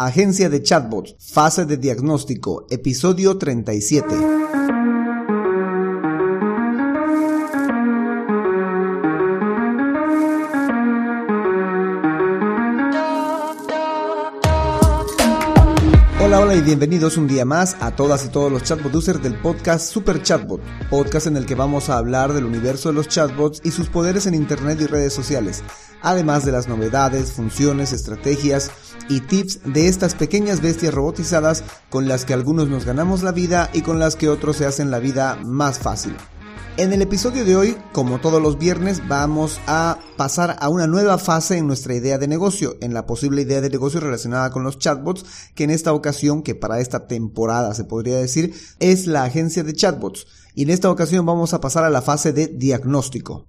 Agencia de Chatbots, fase de diagnóstico, episodio 37. Hola, y bienvenidos un día más a todas y todos los chatbot users del podcast Super Chatbot, podcast en el que vamos a hablar del universo de los chatbots y sus poderes en Internet y redes sociales, además de las novedades, funciones, estrategias y tips de estas pequeñas bestias robotizadas con las que algunos nos ganamos la vida y con las que otros se hacen la vida más fácil. En el episodio de hoy, como todos los viernes, vamos a pasar a una nueva fase en nuestra idea de negocio, en la posible idea de negocio relacionada con los chatbots, que en esta ocasión, que para esta temporada se podría decir, es la agencia de chatbots. Y en esta ocasión vamos a pasar a la fase de diagnóstico.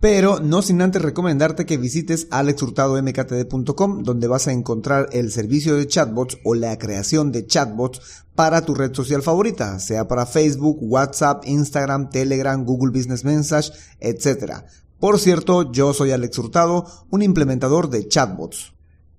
Pero no sin antes recomendarte que visites alexhurtadomktd.com donde vas a encontrar el servicio de chatbots o la creación de chatbots para tu red social favorita, sea para Facebook, WhatsApp, Instagram, Telegram, Google Business Message, etc. Por cierto, yo soy Alex Hurtado, un implementador de chatbots.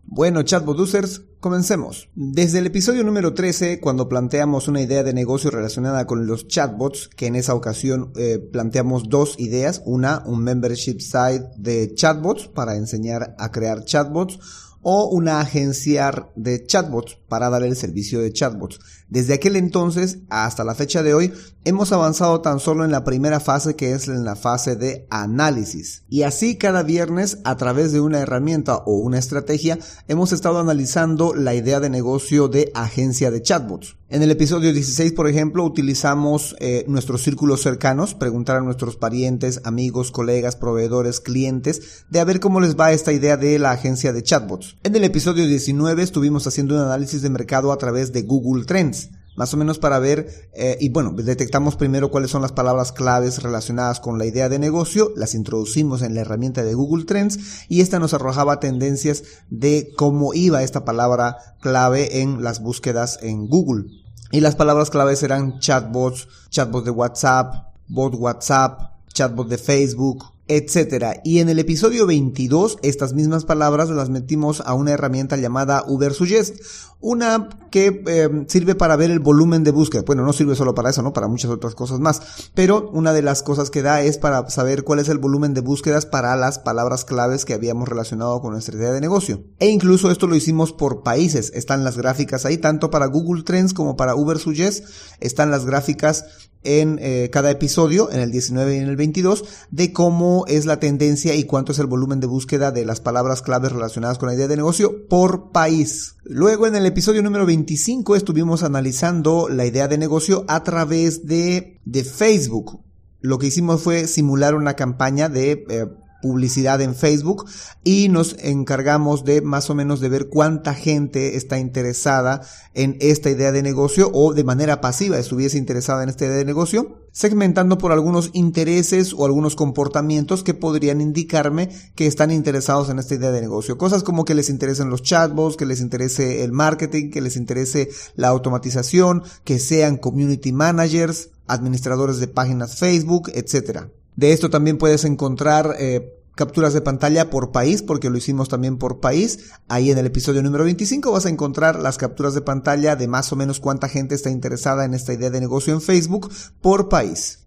Bueno, chatbot users, comencemos. Desde el episodio número 13, cuando planteamos una idea de negocio relacionada con los chatbots, que en esa ocasión eh, planteamos dos ideas, una, un membership site de chatbots para enseñar a crear chatbots, o una agencia de chatbots para dar el servicio de chatbots. Desde aquel entonces hasta la fecha de hoy hemos avanzado tan solo en la primera fase que es en la fase de análisis. Y así cada viernes a través de una herramienta o una estrategia hemos estado analizando la idea de negocio de agencia de chatbots. En el episodio 16, por ejemplo, utilizamos eh, nuestros círculos cercanos, preguntar a nuestros parientes, amigos, colegas, proveedores, clientes, de a ver cómo les va esta idea de la agencia de chatbots. En el episodio 19 estuvimos haciendo un análisis de mercado a través de Google Trends más o menos para ver, eh, y bueno, detectamos primero cuáles son las palabras claves relacionadas con la idea de negocio, las introducimos en la herramienta de Google Trends y esta nos arrojaba tendencias de cómo iba esta palabra clave en las búsquedas en Google. Y las palabras claves eran chatbots, chatbots de WhatsApp, bot WhatsApp, chatbot de Facebook, etcétera. Y en el episodio 22, estas mismas palabras las metimos a una herramienta llamada Ubersuggest, una que em, sirve para ver el volumen de búsqueda. Bueno, no sirve solo para eso, ¿no? Para muchas otras cosas más. Pero una de las cosas que da es para saber cuál es el volumen de búsquedas para las palabras claves que habíamos relacionado con nuestra idea de negocio. E incluso esto lo hicimos por países. Están las gráficas ahí, tanto para Google Trends como para Ubersuggest. Están las gráficas en eh, cada episodio, en el 19 y en el 22, de cómo es la tendencia y cuánto es el volumen de búsqueda de las palabras claves relacionadas con la idea de negocio por país. Luego en el episodio número 25 estuvimos analizando la idea de negocio a través de, de Facebook. Lo que hicimos fue simular una campaña de eh, publicidad en Facebook y nos encargamos de más o menos de ver cuánta gente está interesada en esta idea de negocio o de manera pasiva estuviese interesada en esta idea de negocio, segmentando por algunos intereses o algunos comportamientos que podrían indicarme que están interesados en esta idea de negocio. Cosas como que les interesen los chatbots, que les interese el marketing, que les interese la automatización, que sean community managers, administradores de páginas Facebook, etcétera. De esto también puedes encontrar eh, capturas de pantalla por país, porque lo hicimos también por país. Ahí en el episodio número 25 vas a encontrar las capturas de pantalla de más o menos cuánta gente está interesada en esta idea de negocio en Facebook por país.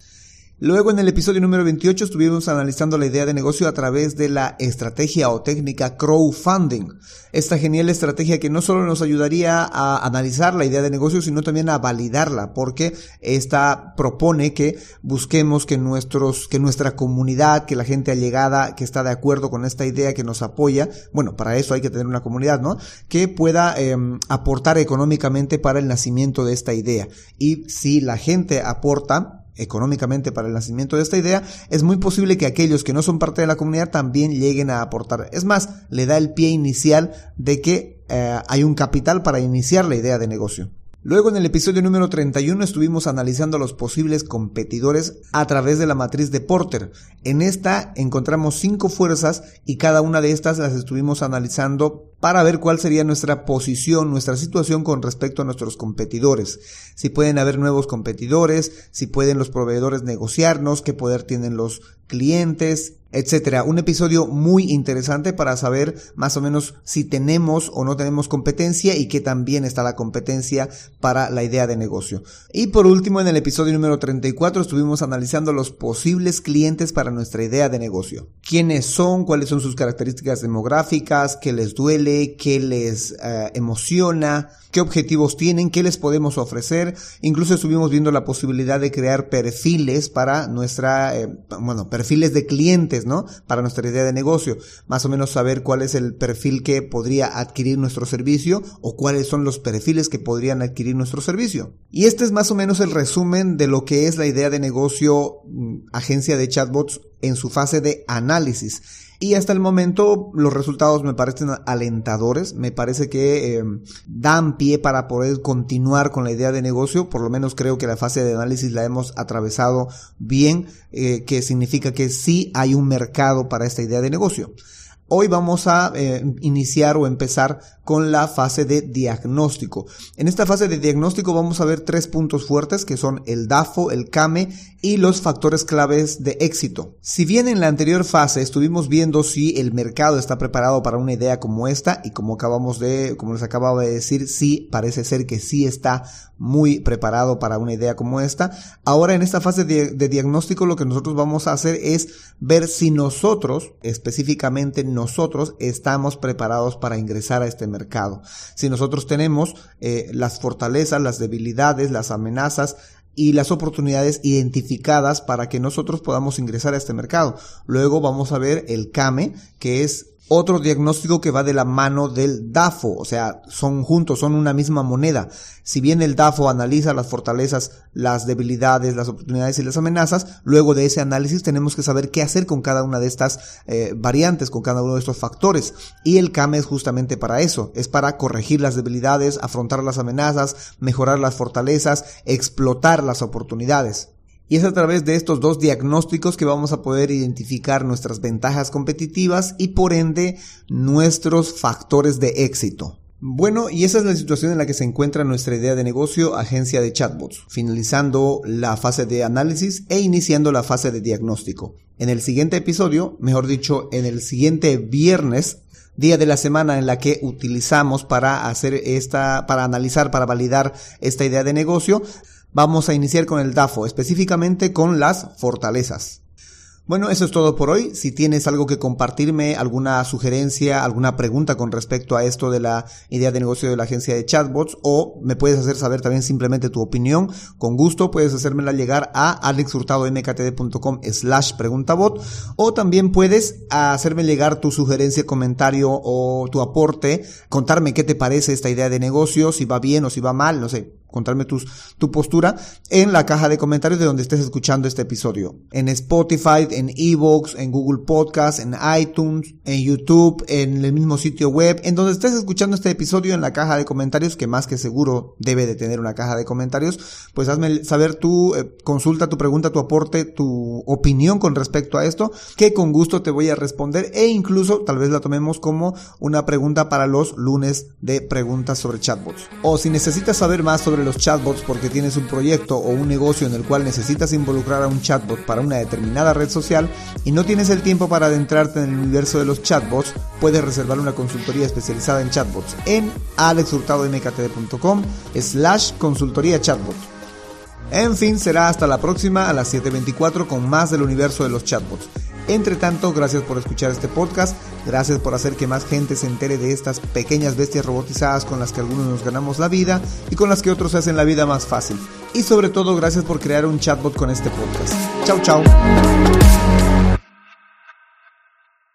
Luego en el episodio número 28 estuvimos analizando la idea de negocio a través de la estrategia o técnica crowdfunding. Esta genial estrategia que no solo nos ayudaría a analizar la idea de negocio, sino también a validarla, porque esta propone que busquemos que nuestros, que nuestra comunidad, que la gente allegada, que está de acuerdo con esta idea, que nos apoya, bueno, para eso hay que tener una comunidad, ¿no? Que pueda em, aportar económicamente para el nacimiento de esta idea. Y si la gente aporta, económicamente para el nacimiento de esta idea, es muy posible que aquellos que no son parte de la comunidad también lleguen a aportar. Es más, le da el pie inicial de que eh, hay un capital para iniciar la idea de negocio. Luego en el episodio número 31 estuvimos analizando los posibles competidores a través de la matriz de Porter. En esta encontramos cinco fuerzas y cada una de estas las estuvimos analizando para ver cuál sería nuestra posición, nuestra situación con respecto a nuestros competidores. Si pueden haber nuevos competidores, si pueden los proveedores negociarnos, qué poder tienen los clientes, etcétera. Un episodio muy interesante para saber más o menos si tenemos o no tenemos competencia y que también está la competencia para la idea de negocio. Y por último, en el episodio número 34 estuvimos analizando los posibles clientes para nuestra idea de negocio. ¿Quiénes son? ¿Cuáles son sus características demográficas? ¿Qué les duele? ¿Qué les eh, emociona? qué objetivos tienen, qué les podemos ofrecer. Incluso estuvimos viendo la posibilidad de crear perfiles para nuestra, eh, bueno, perfiles de clientes, ¿no? Para nuestra idea de negocio. Más o menos saber cuál es el perfil que podría adquirir nuestro servicio o cuáles son los perfiles que podrían adquirir nuestro servicio. Y este es más o menos el resumen de lo que es la idea de negocio mm, agencia de chatbots en su fase de análisis. Y hasta el momento los resultados me parecen alentadores, me parece que eh, dan pie para poder continuar con la idea de negocio, por lo menos creo que la fase de análisis la hemos atravesado bien, eh, que significa que sí hay un mercado para esta idea de negocio. Hoy vamos a eh, iniciar o empezar con la fase de diagnóstico. En esta fase de diagnóstico vamos a ver tres puntos fuertes que son el DAFO, el CAME y los factores claves de éxito. Si bien en la anterior fase estuvimos viendo si el mercado está preparado para una idea como esta y como acabamos de, como les acababa de decir, sí, parece ser que sí está muy preparado para una idea como esta. Ahora en esta fase de, de diagnóstico lo que nosotros vamos a hacer es ver si nosotros, específicamente nosotros, estamos preparados para ingresar a este mercado. Si nosotros tenemos eh, las fortalezas, las debilidades, las amenazas, y las oportunidades identificadas para que nosotros podamos ingresar a este mercado. Luego vamos a ver el CAME, que es otro diagnóstico que va de la mano del DAFO, o sea, son juntos, son una misma moneda. Si bien el DAFO analiza las fortalezas, las debilidades, las oportunidades y las amenazas, luego de ese análisis tenemos que saber qué hacer con cada una de estas eh, variantes, con cada uno de estos factores. Y el CAME es justamente para eso, es para corregir las debilidades, afrontar las amenazas, mejorar las fortalezas, explotar las oportunidades. Y es a través de estos dos diagnósticos que vamos a poder identificar nuestras ventajas competitivas y por ende nuestros factores de éxito. Bueno, y esa es la situación en la que se encuentra nuestra idea de negocio agencia de chatbots, finalizando la fase de análisis e iniciando la fase de diagnóstico. En el siguiente episodio, mejor dicho, en el siguiente viernes, día de la semana en la que utilizamos para hacer esta, para analizar, para validar esta idea de negocio, Vamos a iniciar con el DAFO, específicamente con las fortalezas. Bueno, eso es todo por hoy. Si tienes algo que compartirme, alguna sugerencia, alguna pregunta con respecto a esto de la idea de negocio de la agencia de chatbots o me puedes hacer saber también simplemente tu opinión, con gusto puedes hacérmela llegar a alexhurtadomktd.com slash preguntabot o también puedes hacerme llegar tu sugerencia, comentario o tu aporte, contarme qué te parece esta idea de negocio, si va bien o si va mal, no sé, contarme tu postura en la caja de comentarios de donde estés escuchando este episodio. En Spotify, en Evox, en Google Podcast, en iTunes, en YouTube, en el mismo sitio web, en donde estés escuchando este episodio en la caja de comentarios, que más que seguro debe de tener una caja de comentarios, pues hazme saber tu eh, consulta, tu pregunta, tu aporte, tu opinión con respecto a esto, que con gusto te voy a responder e incluso tal vez la tomemos como una pregunta para los lunes de preguntas sobre chatbots. O si necesitas saber más los chatbots porque tienes un proyecto o un negocio en el cual necesitas involucrar a un chatbot para una determinada red social y no tienes el tiempo para adentrarte en el universo de los chatbots, puedes reservar una consultoría especializada en chatbots en alexhurtadomktd.com slash consultoría chatbot. En fin, será hasta la próxima a las 7.24 con más del universo de los chatbots. Entre tanto, gracias por escuchar este podcast, gracias por hacer que más gente se entere de estas pequeñas bestias robotizadas con las que algunos nos ganamos la vida y con las que otros hacen la vida más fácil. Y sobre todo, gracias por crear un chatbot con este podcast. Chau, chau.